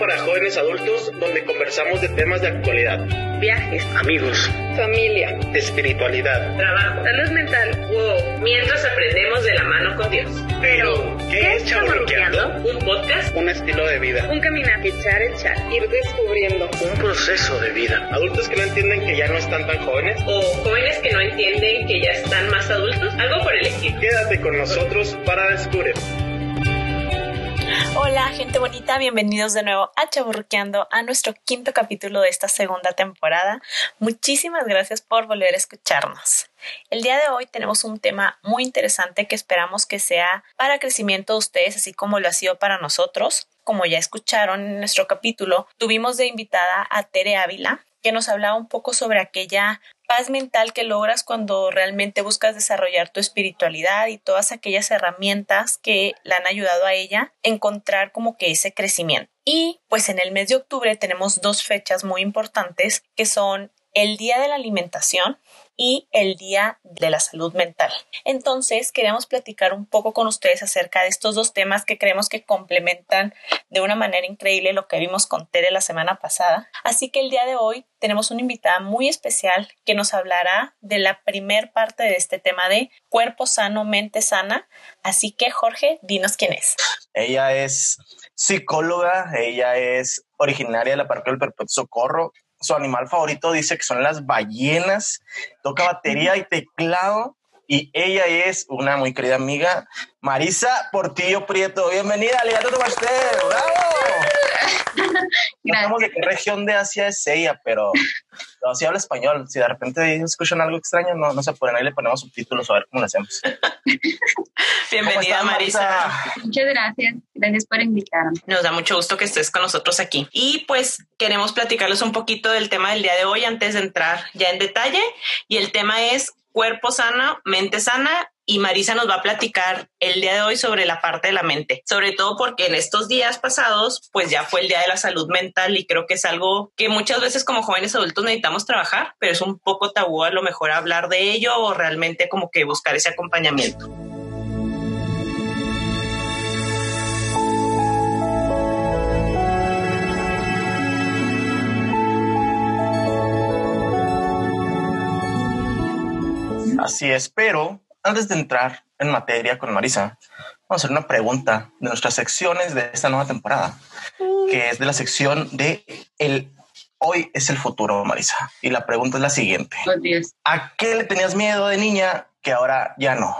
para jóvenes adultos donde conversamos de temas de actualidad, Viajes, amigos, familia, espiritualidad. trabajo, salud mental. wow, mientras aprendemos de la mano con Dios. Pero, ¿qué es chavorruqueando? Un podcast Un estilo de vida, Un caminar, echar, echar, ir descubriendo. un proceso de vida. Adultos que no entienden que ya no están tan jóvenes. o jóvenes que no entienden que ya están más adultos, algo por el estilo. Quédate con nosotros para descubrir. Hola, gente bonita, bienvenidos de nuevo a Chaburruqueando, a nuestro quinto capítulo de esta segunda temporada. Muchísimas gracias por volver a escucharnos. El día de hoy tenemos un tema muy interesante que esperamos que sea para crecimiento de ustedes, así como lo ha sido para nosotros. Como ya escucharon en nuestro capítulo, tuvimos de invitada a Tere Ávila, que nos hablaba un poco sobre aquella paz mental que logras cuando realmente buscas desarrollar tu espiritualidad y todas aquellas herramientas que le han ayudado a ella a encontrar como que ese crecimiento. Y pues en el mes de octubre tenemos dos fechas muy importantes que son el Día de la Alimentación y el Día de la Salud Mental. Entonces, queremos platicar un poco con ustedes acerca de estos dos temas que creemos que complementan de una manera increíble lo que vimos con Tere la semana pasada. Así que el día de hoy tenemos una invitada muy especial que nos hablará de la primer parte de este tema de cuerpo sano, mente sana. Así que, Jorge, dinos quién es. Ella es psicóloga, ella es originaria de la parroquia del Perpetuo Socorro. Su animal favorito dice que son las ballenas, toca batería y teclado. Y ella es una muy querida amiga, Marisa Portillo Prieto. Bienvenida, Aliato Pastel. ¡Bravo! No sabemos de qué región de Asia es ella, pero no, sí habla español. Si de repente escuchan algo extraño, no, no se pueden. Ahí le ponemos subtítulos a ver cómo lo hacemos. Bienvenida, ¿Cómo estás, Marisa. Muchas gracias. Gracias por invitarme. Nos da mucho gusto que estés con nosotros aquí. Y pues queremos platicarles un poquito del tema del día de hoy antes de entrar ya en detalle. Y el tema es cuerpo sano, mente sana. Y Marisa nos va a platicar el día de hoy sobre la parte de la mente, sobre todo porque en estos días pasados, pues ya fue el día de la salud mental y creo que es algo que muchas veces como jóvenes adultos necesitamos trabajar, pero es un poco tabú a lo mejor hablar de ello o realmente como que buscar ese acompañamiento. Así es, pero antes de entrar en materia con Marisa, vamos a hacer una pregunta de nuestras secciones de esta nueva temporada, que es de la sección de el hoy es el futuro, Marisa. Y la pregunta es la siguiente. ¿A qué le tenías miedo de niña que ahora ya no?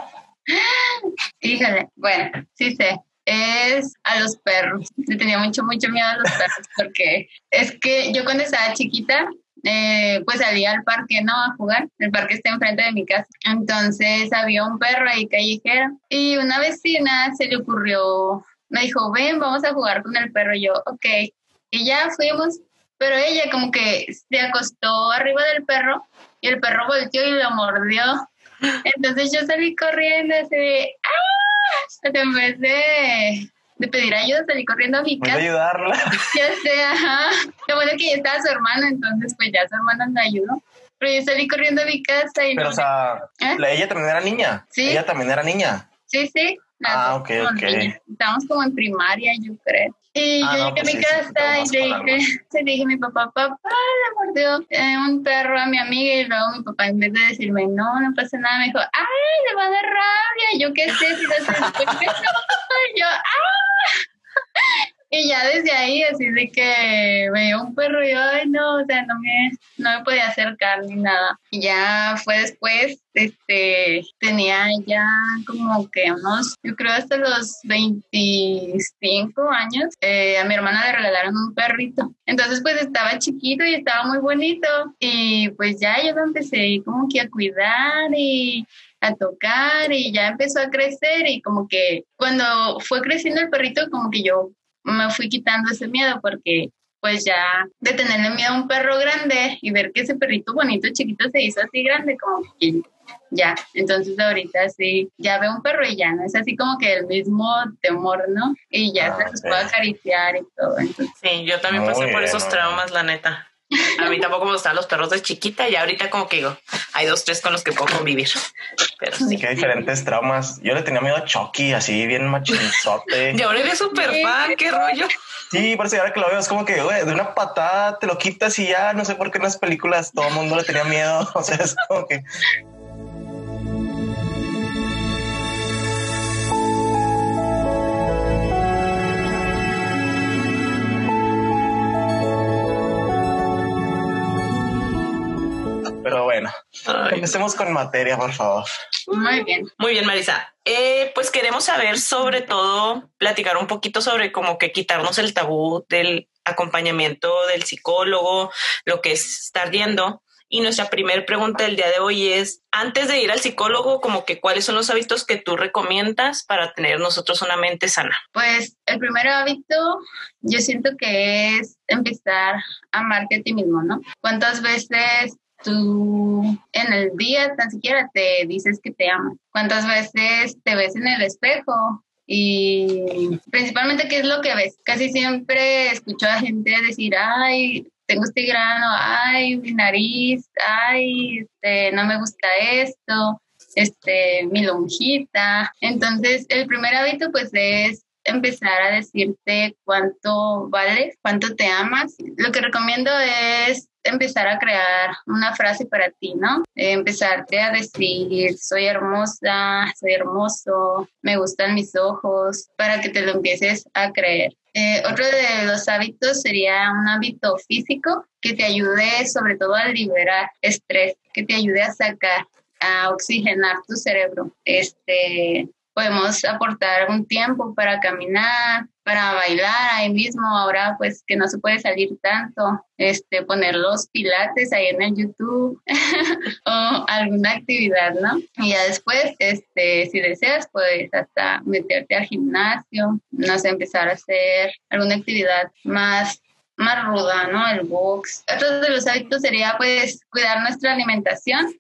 Híjole. Bueno, sí sé. Es a los perros. Le tenía mucho, mucho miedo a los perros porque es que yo cuando estaba chiquita, eh, pues salía al parque, ¿no? A jugar. El parque está enfrente de mi casa. Entonces había un perro ahí callejero y una vecina se le ocurrió, me dijo, ven, vamos a jugar con el perro. Y yo, ok. Y ya fuimos, pero ella como que se acostó arriba del perro y el perro volteó y lo mordió. Entonces yo salí corriendo así ¡ah! En vez de, de pedir ayuda, salí corriendo a mi Voy a casa. ayudarla. Ya sé, ajá. Lo bueno que ya estaba su hermano, entonces pues ya su hermano me ayudó. Pero yo salí corriendo a mi casa y Pero, no o sea, ¿Eh? la- ella también era niña. Sí. Ella también era niña. Sí, sí. las Ah, ok, ok. niñas. Estábamos como en primaria, yo creo. Y Ah, yo no, llegué pues a mi sí, sí, casa y le dije, le dije a mi papá, papá, le mordió eh, un perro a mi amiga y luego mi papá en vez de decirme, no, no pasa nada, me dijo, ay, le va a dar rabia. Yo qué sé si eso?". Y yo, ¡ah! Y ya desde ahí, así de que veía un perro y yo, ay, no, o sea, no me, no me podía acercar ni nada. Y ya fue después, este, tenía ya como que unos, yo creo hasta los 25 años, eh, a mi hermana le regalaron un perrito. Entonces, pues estaba chiquito y estaba muy bonito. Y pues ya yo lo empecé como que a cuidar y a tocar y ya empezó a crecer y como que cuando fue creciendo el perrito como que yo me fui quitando ese miedo porque pues ya de tenerle miedo a un perro grande y ver que ese perrito bonito chiquito se hizo así grande como que ya, entonces ahorita sí, ya veo un perro y ya no es así como que el mismo temor, ¿no? Y ya Ah, se los ok. puedo acariciar y todo. Entonces, Sí, yo también Muy pasé por esos traumas, la neta. A mí tampoco me gustaban los perros de chiquita y ahorita como que digo, hay dos, tres con los que puedo convivir. Pero sí. Qué diferentes traumas. Yo le tenía miedo a Chucky, así bien machinzote. Y ahora eres súper fan, qué rollo. Sí, por eso ahora que lo veo es como que güey, de una patada te lo quitas y ya no sé por qué en las películas todo el mundo le tenía miedo. O sea, es como que bueno, Ay. empecemos con materia, por favor. Muy bien. Muy bien, Marisa. Eh, pues queremos saber sobre todo, platicar un poquito sobre como que quitarnos el tabú del acompañamiento del psicólogo, lo que es estar yendo. Y nuestra primera pregunta del día de hoy es, antes de ir al psicólogo, como que cuáles son los hábitos que tú recomiendas para tener nosotros una mente sana. Pues el primer hábito yo siento que es empezar a amarte a ti mismo, ¿no? ¿Cuántas veces tú en el día tan siquiera te dices que te amas? ¿Cuántas veces te ves en el espejo? Y principalmente, ¿qué es lo que ves? Casi siempre escucho a gente decir, ay, tengo este grano, ay, mi nariz, ay, este, no me gusta esto, este, mi lonjita. Entonces, el primer hábito pues es empezar a decirte cuánto vales, cuánto te amas. Lo que recomiendo es empezar a crear una frase para ti, ¿no? Empezarte a decir, soy hermosa, soy hermoso, me gustan mis ojos, para que te lo empieces a creer. Eh, otro de los hábitos sería un hábito físico que te ayude sobre todo a liberar estrés, que te ayude a sacar, a oxigenar tu cerebro. Este, podemos aportar un tiempo para caminar, para bailar ahí mismo, ahora pues que no se puede salir tanto, este, poner los pilates ahí en el YouTube o alguna actividad, ¿no? Y ya después, este, si deseas, puedes hasta meterte al gimnasio, no sé, empezar a hacer alguna actividad más más ruda, ¿no? El box. Otro de los hábitos sería pues cuidar nuestra alimentación,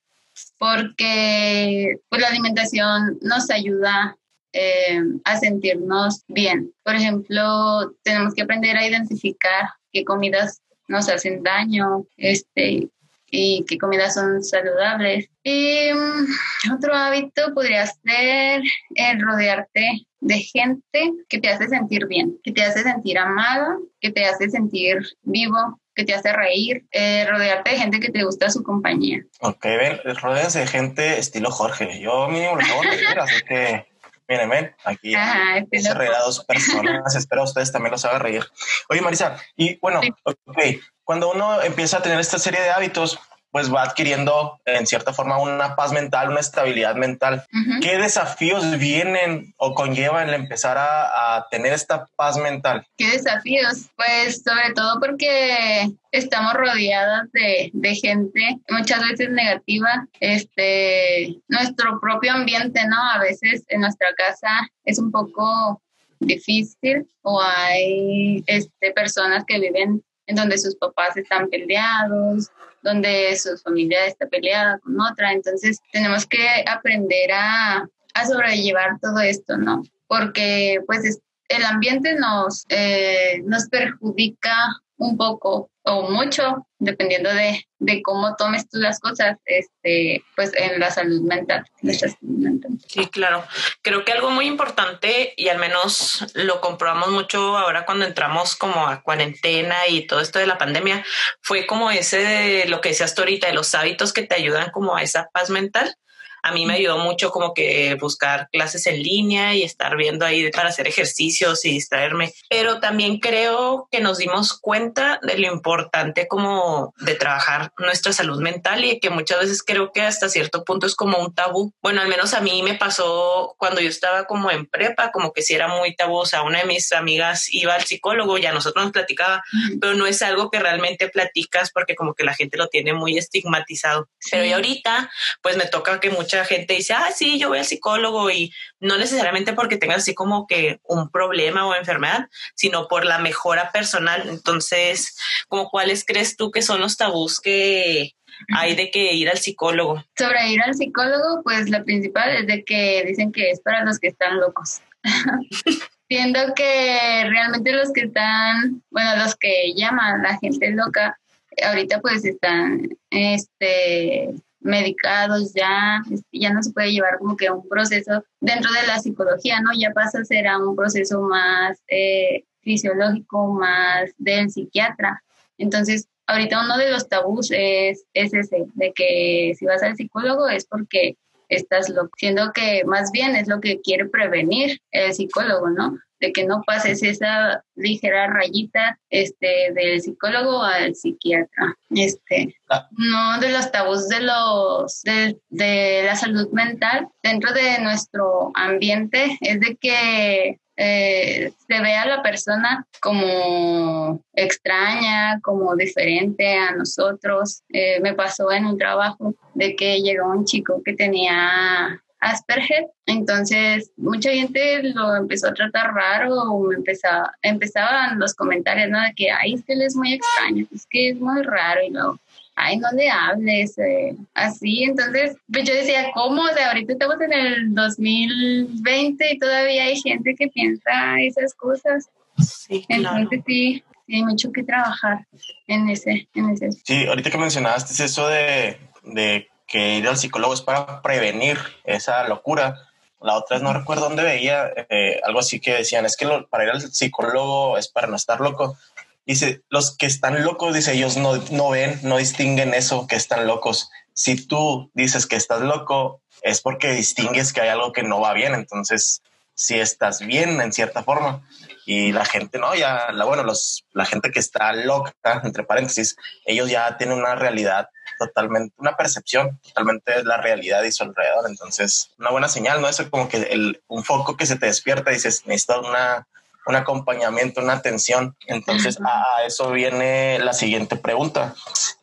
porque pues, la alimentación nos ayuda eh, a sentirnos bien. Por ejemplo, tenemos que aprender a identificar qué comidas nos hacen daño este, y qué comidas son saludables. Y um, otro hábito podría ser el rodearte de gente que te hace sentir bien, que te hace sentir amado, que te hace sentir vivo, que te hace reír, eh, rodearte de gente que te gusta su compañía. Ok, ven, rodéense de gente estilo Jorge. Yo mínimo lo hago así que miren, ven, aquí Ajá, se reirá dos personas. Espero a ustedes también los haga reír. Oye, Marisa, y bueno, Sí. ok, cuando uno empieza a tener esta serie de hábitos, pues va adquiriendo en cierta forma una paz mental, una estabilidad mental. ¿Qué desafíos vienen o conllevan el empezar a, a tener esta paz mental? ¿Qué desafíos? Pues sobre todo porque estamos rodeadas de, de gente muchas veces negativa. Este, nuestro propio ambiente, ¿no? A veces en nuestra casa es un poco difícil o hay este, personas que viven en donde sus papás están peleados, donde su familia está peleada con otra. Entonces tenemos que aprender a, a sobrellevar todo esto, ¿no? Porque pues es- el ambiente nos, eh, nos perjudica un poco o mucho, dependiendo de, de cómo tomes tú las cosas, este, pues en la salud mental. nuestra salud mental. Sí, claro. Creo que algo muy importante y al menos lo comprobamos mucho ahora cuando entramos como a cuarentena y todo esto de la pandemia, fue como ese de lo que decías tú ahorita, de los hábitos que te ayudan como a esa paz mental. A mí me ayudó mucho como que buscar clases en línea y estar viendo ahí para hacer ejercicios y distraerme. Pero también creo que nos dimos cuenta de lo importante como de trabajar nuestra salud mental y que muchas veces creo que hasta cierto punto es como un tabú. Bueno, al menos a mí me pasó cuando yo estaba como en prepa, como que sí era muy tabú. O sea, una de mis amigas iba al psicólogo y a nosotros nos platicaba, pero no es algo que realmente platicas porque como que la gente lo tiene muy estigmatizado. Pero y ahorita, pues me toca que mucha gente dice, ah, sí, yo voy al psicólogo y no necesariamente porque tengas así como que un problema o enfermedad, sino por la mejora personal. Entonces, como cuáles crees tú que son los tabús que hay de que ir al psicólogo? Sobre ir al psicólogo, pues la principal es de que dicen que es para los que están locos. Siendo que realmente los que están, bueno, los que llaman la gente loca, ahorita pues están este, medicados ya, ya no se puede llevar como que un proceso dentro de la psicología, ¿no? Ya pasa a ser a un proceso más eh, fisiológico, más del psiquiatra. Entonces, ahorita uno de los tabús es, es ese, de que si vas al psicólogo es porque estás loco, siendo que más bien es lo que quiere prevenir el psicólogo, ¿no? De que no pases esa ligera rayita este, del psicólogo al psiquiatra. Este, Ah. no de los tabús de los de, de la salud mental dentro de nuestro ambiente es de que eh, se ve a la persona como extraña, como diferente a nosotros. Eh, me pasó en un trabajo de que llegó un chico que tenía Asperger, entonces mucha gente lo empezó a tratar raro empezaba, empezaban los comentarios, ¿no? De que, ay, es que él es muy extraño, es que es muy raro y luego, ay, no le hables, eh, así, entonces, pues yo decía, ¿cómo? O sea, ahorita estamos en el 2020 y todavía hay gente que piensa esas cosas, Sí, claro. entonces sí, sí hay mucho que trabajar en ese, en ese Sí, ahorita que mencionaste es eso de, de que ir al psicólogo es para prevenir esa locura. La otra vez no recuerdo dónde veía eh, algo así que decían, es que para ir al psicólogo es para no estar loco. Dice, los que están locos, dice, ellos no, no ven, no distinguen eso, que están locos. Si tú dices que estás loco, es porque distingues que hay algo que no va bien. Entonces, si estás bien en cierta forma y la gente no, ya, la, bueno, los, la gente que está loca, entre paréntesis, ellos ya tienen una realidad totalmente, una percepción totalmente de la realidad y su alrededor. Entonces, una buena señal, ¿no? Eso como que el, un foco que se te despierta, dices, necesito una, un acompañamiento, una atención. Entonces, a, a eso viene la siguiente pregunta.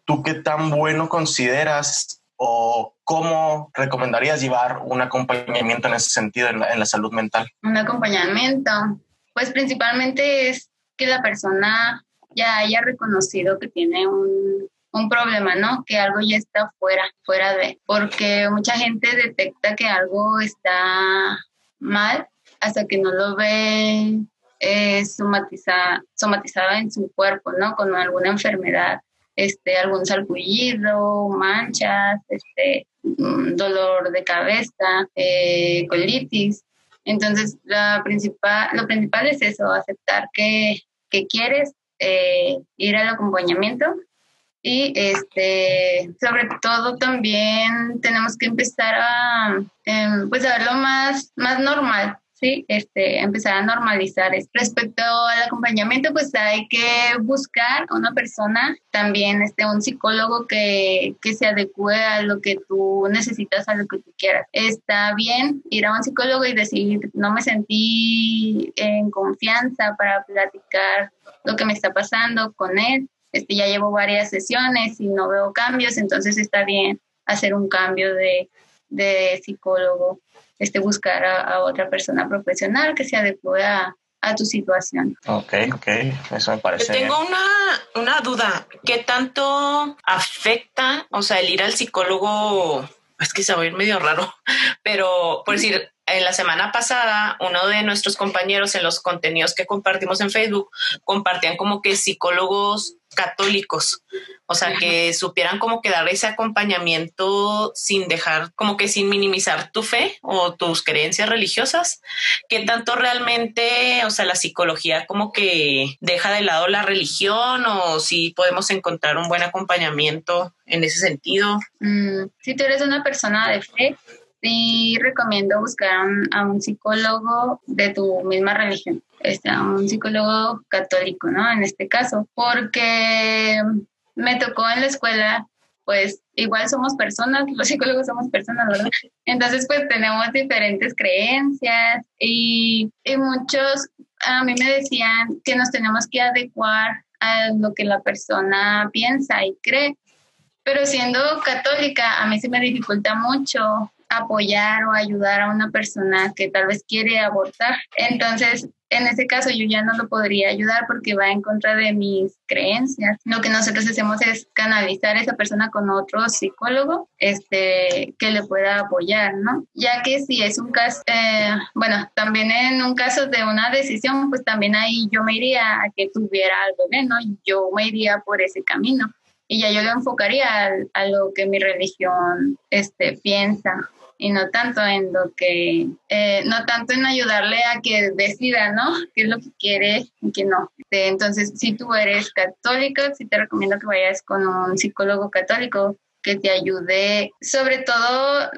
¿Tú qué tan bueno consideras o cómo recomendarías llevar un acompañamiento en ese sentido en la, en la salud mental? un acompañamiento, pues principalmente es que la persona ya haya reconocido que tiene un, un problema, ¿no? Que algo ya está fuera, fuera de, porque mucha gente detecta que algo está mal hasta que no lo ve eh, somatiza- somatizado en su cuerpo, ¿no? Con alguna enfermedad, este, algún salpullido, manchas, este, mm, dolor de cabeza, eh, colitis. Entonces, la principal, lo principal es eso, aceptar que, que quieres eh, ir al acompañamiento. Y este, sobre todo también tenemos que empezar a, em, pues a verlo más, más normal, ¿sí? Este, empezar a normalizar. Respecto al acompañamiento, pues hay que buscar una persona, también este, un psicólogo que, que se adecue a lo que tú necesitas, a lo que tú quieras. Está bien ir a un psicólogo y decir, no me sentí en confianza para platicar lo que me está pasando con él. Este, ya llevo varias sesiones y no veo cambios, entonces está bien hacer un cambio de, de psicólogo este, buscar a, a, otra persona profesional que se adecue a, a, tu situación. Ok, ok, eso me parece. Yo tengo una, una duda. ¿Qué tanto afecta, o sea, el ir al psicólogo? Es que se va a ir medio raro, pero por decir, en la semana pasada, uno de nuestros compañeros en los contenidos que compartimos en Facebook compartían como que psicólogos católicos, o sea, que supieran como que dar ese acompañamiento sin dejar, como que sin minimizar tu fe o tus creencias religiosas, que tanto realmente, o sea, la psicología como que deja de lado la religión o si podemos encontrar un buen acompañamiento en ese sentido. Mm, si tú eres una persona de fe, sí recomiendo buscar a un, a un psicólogo de tu misma religión, este, a un psicólogo católico, ¿no? En este caso, porque me tocó en la escuela, pues igual somos personas, los psicólogos somos personas, ¿verdad? Entonces, pues tenemos diferentes creencias y, y muchos a mí me decían que nos tenemos que adecuar a lo que la persona piensa y cree. Pero siendo católica, a mí se me dificulta mucho apoyar o ayudar a una persona que tal vez quiere abortar. Entonces, en ese caso yo ya no lo podría ayudar porque va en contra de mis creencias. Lo que nosotros hacemos es canalizar a esa persona con otro psicólogo este, que le pueda apoyar, ¿no? Ya que si es un caso, eh, bueno, también en un caso de una decisión, pues también ahí yo me iría a que tuviera al bebé, ¿no? Yo me iría por ese camino y ya yo lo enfocaría a, a lo que mi religión este, piensa y no tanto en lo que, eh, no tanto en ayudarle a que decida, ¿no? ¿Qué es lo que quiere y qué no? Este, entonces, si tú eres católico, sí te recomiendo que vayas con un psicólogo católico que te ayude, sobre todo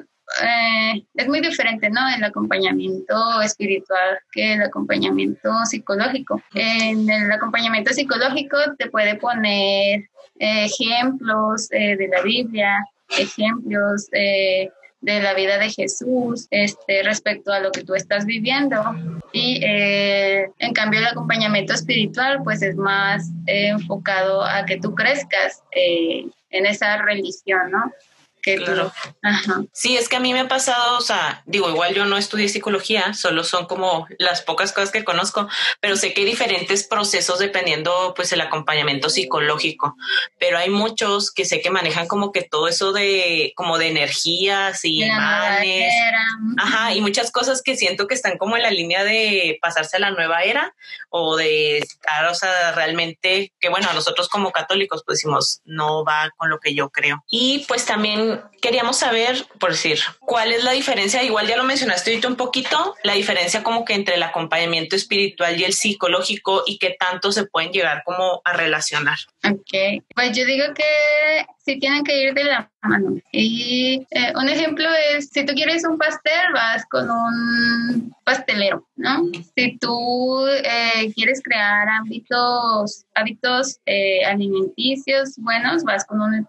eh, es muy diferente, ¿no? El acompañamiento espiritual que el acompañamiento psicológico. En el acompañamiento psicológico te puede poner eh, ejemplos de la Biblia, ejemplos de la vida de Jesús este, respecto a lo que tú estás viviendo. Y eh, en cambio el acompañamiento espiritual pues es más eh, enfocado a que tú crezcas eh, en esa religión, ¿no? Que claro. Sí, es que a mí me ha pasado, o sea, digo, igual yo no estudié psicología, solo son como las pocas cosas que conozco, pero sé que hay diferentes procesos dependiendo pues el acompañamiento psicológico, pero hay muchos que sé que manejan como que todo eso de como de energías y imanes, ajá, y muchas cosas que siento que están como en la línea de pasarse a la nueva era o de estar, o sea, realmente que bueno, nosotros como católicos pues decimos, no va con lo que yo creo. Y pues también queríamos saber, por decir, cuál es la diferencia, igual ya lo mencionaste ahorita un poquito, la diferencia como que entre el acompañamiento espiritual y el psicológico y qué tanto se pueden llegar como a relacionar. Ok, pues yo digo que sí tienen que ir de la mano. Y eh, un ejemplo es, si tú quieres un pastel, vas con un pastelero, ¿no? Si tú eh, quieres crear hábitos, hábitos eh, alimenticios buenos, vas con un,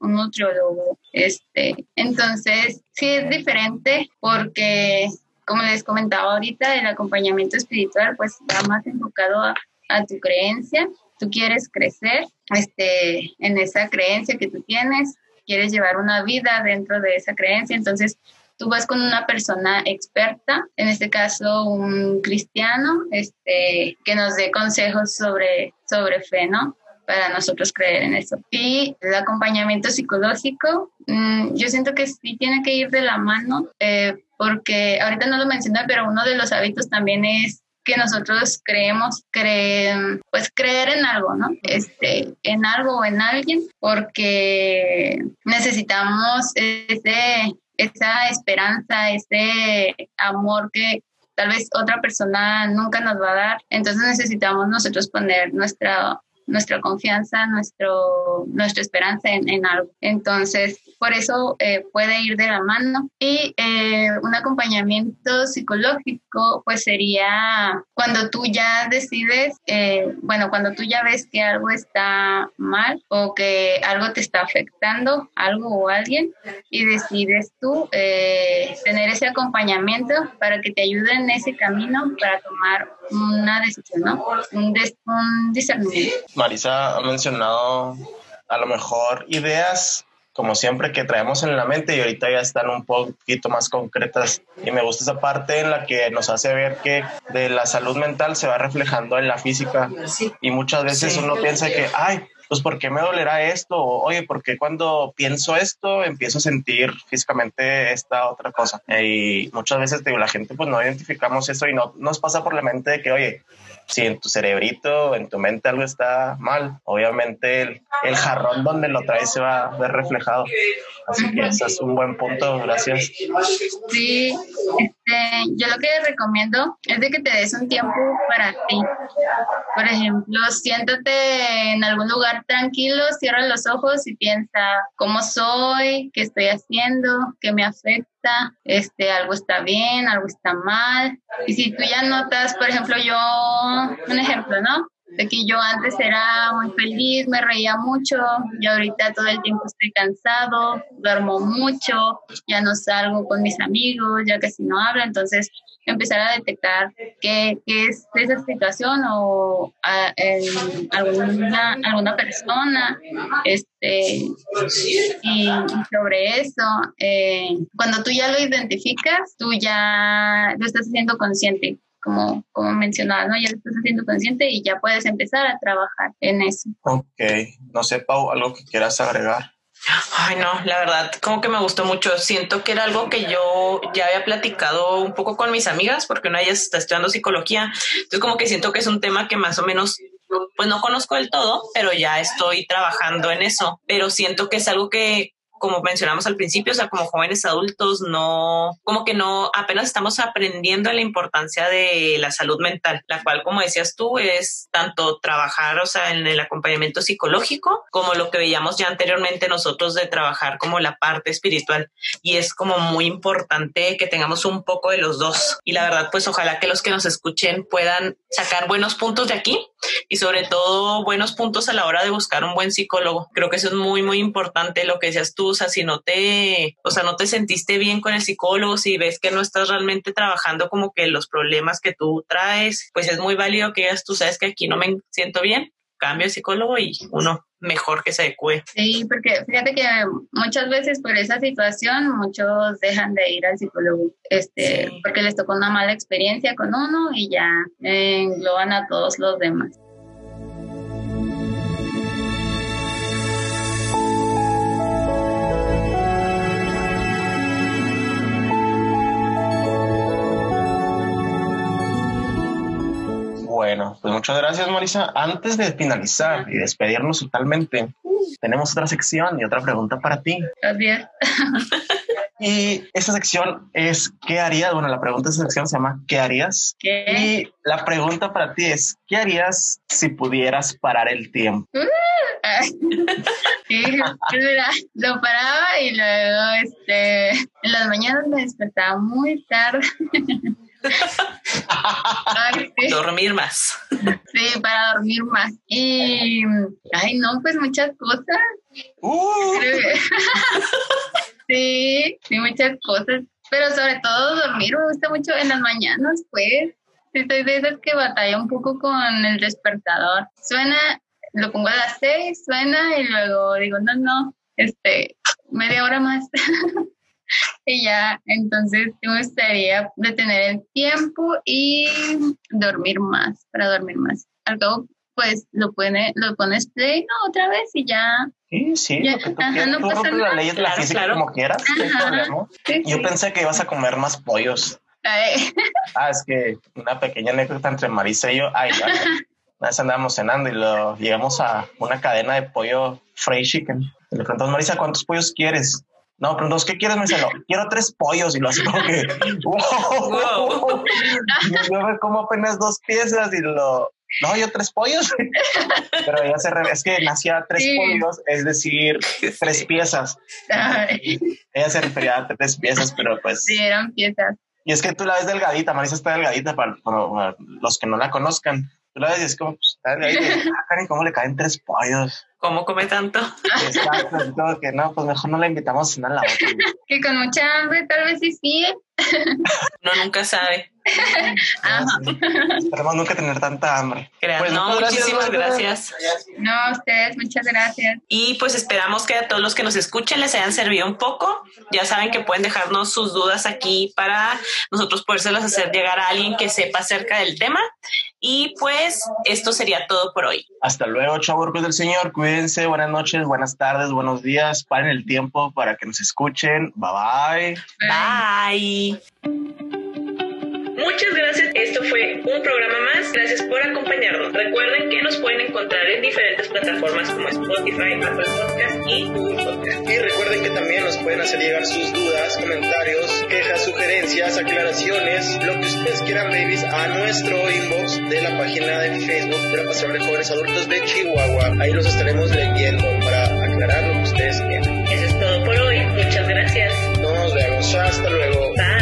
un nutriólogo. Este, entonces, sí es diferente porque, como les comentaba ahorita, el acompañamiento espiritual pues va más enfocado a, a tu creencia tú quieres crecer este, en esa creencia que tú tienes, quieres llevar una vida dentro de esa creencia, entonces tú vas con una persona experta, en este caso un cristiano, este, que nos dé consejos sobre, sobre fe, ¿no? Para nosotros creer en eso. Y el acompañamiento psicológico, mm, yo siento que sí tiene que ir de la mano, eh, porque ahorita no lo mencioné, pero uno de los hábitos también es que nosotros creemos, creen, pues creer en algo, ¿no? Este, en algo o en alguien, porque necesitamos ese, esa esperanza, ese amor que tal vez otra persona nunca nos va a dar. Entonces necesitamos nosotros poner nuestra nuestra confianza, nuestro, nuestra esperanza en, algo. Entonces, por eso eh, puede ir de la mano. Y eh, un acompañamiento psicológico, pues sería cuando tú ya decides, eh, bueno, cuando tú ya ves que algo está mal o que algo te está afectando, algo o alguien, y decides tú tener ese acompañamiento para que te ayude en ese camino para tomar una decisión, ¿no? Un, un discernimiento. Marisa ha mencionado a lo mejor ideas como siempre que traemos en la mente y ahorita ya están un poquito más concretas y me gusta esa parte en la que nos hace ver que de la salud mental se va reflejando en la física y muchas veces uno piensa que ay pues ¿por qué me dolerá esto? O, Oye, ¿por qué cuando pienso esto empiezo a sentir físicamente esta otra cosa? Y muchas veces digo, la gente pues no identificamos eso y no nos pasa por la mente de que, oye, si en tu cerebrito, en tu mente algo está mal, obviamente el, el jarrón donde lo traes se va a ver reflejado. Así que ese es un buen punto, gracias. Sí, yo lo que recomiendo es de que te des un tiempo para ti. Por ejemplo, siéntate en algún lugar tranquilo, cierra los ojos y piensa cómo soy, qué estoy haciendo, qué me afecta, este, algo está bien, algo está mal. Y si tú ya notas, por ejemplo, yo, un ejemplo, ¿no? De que yo antes era muy feliz, me reía mucho, y ahorita todo el tiempo estoy cansado, duermo mucho, ya no salgo con mis amigos, ya casi no hablo, entonces empezar a detectar qué, qué es esa situación o alguna, alguna persona, este, y, sobre eso, eh, cuando tú ya lo identificas, tú ya lo estás haciendo consciente como, como mencionaba, ¿no? Ya lo estás haciendo consciente y ya puedes empezar a trabajar en eso. Ok, no sé, Pau, algo que quieras agregar. Ay, no, la verdad, como que me gustó mucho. Siento que era algo que yo ya había platicado un poco con mis amigas, porque una de ellas está estudiando psicología. Entonces, como que siento que es un tema que más o menos pues no conozco del todo, pero ya estoy trabajando en eso. Pero siento que es algo que como mencionamos al principio, o sea, como jóvenes adultos, no, como que no, apenas estamos aprendiendo la importancia de la salud mental, la cual, como decías tú, es tanto trabajar, o sea, en el acompañamiento psicológico, como lo que veíamos ya anteriormente nosotros de trabajar como la parte espiritual. Y es como muy importante que tengamos un poco de los dos. Y la verdad, pues ojalá que los que nos escuchen puedan sacar buenos puntos de aquí y sobre todo buenos puntos a la hora de buscar un buen psicólogo. Creo que eso es muy, muy importante lo que decías tú, o sea, si no te, o sea, no te sentiste bien con el psicólogo, si ves que no estás realmente trabajando como que los problemas que tú traes, pues es muy válido que digas, tú sabes que aquí no me siento bien, cambio de psicólogo y uno mejor que se adecue. Sí, porque fíjate que muchas veces por esa situación muchos dejan de ir al psicólogo, este, Sí. porque les tocó una mala experiencia con uno y ya engloban a todos los demás. Bueno, pues muchas gracias, Marisa. Antes de finalizar y despedirnos totalmente, tenemos otra sección y otra pregunta para ti. Gracias. Y esta sección es ¿qué harías? Bueno, la pregunta de esta sección se llama ¿qué harías? ¿Qué? Y la pregunta para ti es ¿qué harías si pudieras parar el tiempo? Sí, pues mira, lo paraba y luego este, en las mañanas me despertaba muy tarde. Ay, sí. Dormir más. Sí, para dormir más. Y, ay, no, pues muchas cosas. Uh, sí, sí, muchas cosas. Pero sobre todo dormir me gusta mucho en las mañanas, pues. Sí, soy de esas que batalla un poco con el despertador. Suena, lo pongo a las seis, suena y luego digo, no, no, este, media hora más. y ya, entonces me gustaría detener el tiempo y dormir más, para dormir más. Al cabo, pues lo, pone, lo pones play, ¿no? Otra vez y ya. sí, sí, Ya, lo que tú ajá, quieras. no Tú pasa leyes de la Claro, física claro. como quieras, no hay Ajá. problema. Sí, Yo sí. pensé que ibas a comer más pollos. Ay, Ah, es que una pequeña anécdota entre Marisa y yo. Ay, ya. Una vez andábamos cenando y lo, llegamos a una cadena de pollo Frey Chicken. Le preguntamos, Marisa, ¿cuántos pollos quieres? No, preguntamos, ¿qué quieres? Me dice, no, quiero tres pollos. Y lo hace como que, wow. Wow. Yo me como apenas dos piezas y lo, no, yo tres pollos. Pero ella se re- es que nacía tres Sí. pollos, es decir, tres Sí. piezas. ay, Ella se refería a tres piezas, pero pues. sí, eran piezas. Y es que tú la ves delgadita, Marisa está delgadita para, para- para los que no la conozcan. Tú la ves y es como, pues, delgadita. y, Ah, ¿cómo le caen tres pollos? ¿Cómo come tanto? Exacto, todo que no, pues mejor no la invitamos a cenar la otra. Que con mucha hambre tal vez sí sí. No, nunca sabe. Ajá. Esperemos nunca tener tanta hambre. Pues, no, muchísimas gracias. No, a ustedes, muchas gracias. Y pues esperamos que a todos los que nos escuchen les hayan servido un poco. Ya saben que pueden dejarnos sus dudas aquí para nosotros podérselas hacer llegar a alguien que sepa acerca del tema. Y pues esto sería todo por hoy. Hasta luego, chaburcos del Señor. Cuídense. Buenas noches, buenas tardes, buenos días. Paren el tiempo para que nos escuchen. Bye bye. Bye. Gracias. Esto fue un programa más. Gracias por acompañarnos. Recuerden que nos pueden encontrar en diferentes plataformas como Spotify, Apple Podcast y Google Podcast. Y recuerden que también nos pueden hacer llegar sus dudas, comentarios, quejas, sugerencias, aclaraciones, lo que ustedes quieran, babies, a nuestro inbox de la página de Facebook de la Pasión de Jóvenes Adultos de Chihuahua. Ahí los estaremos leyendo para aclarar lo que ustedes quieran. Eso es todo por hoy. Muchas gracias. Nos vemos. Hasta luego. Bye.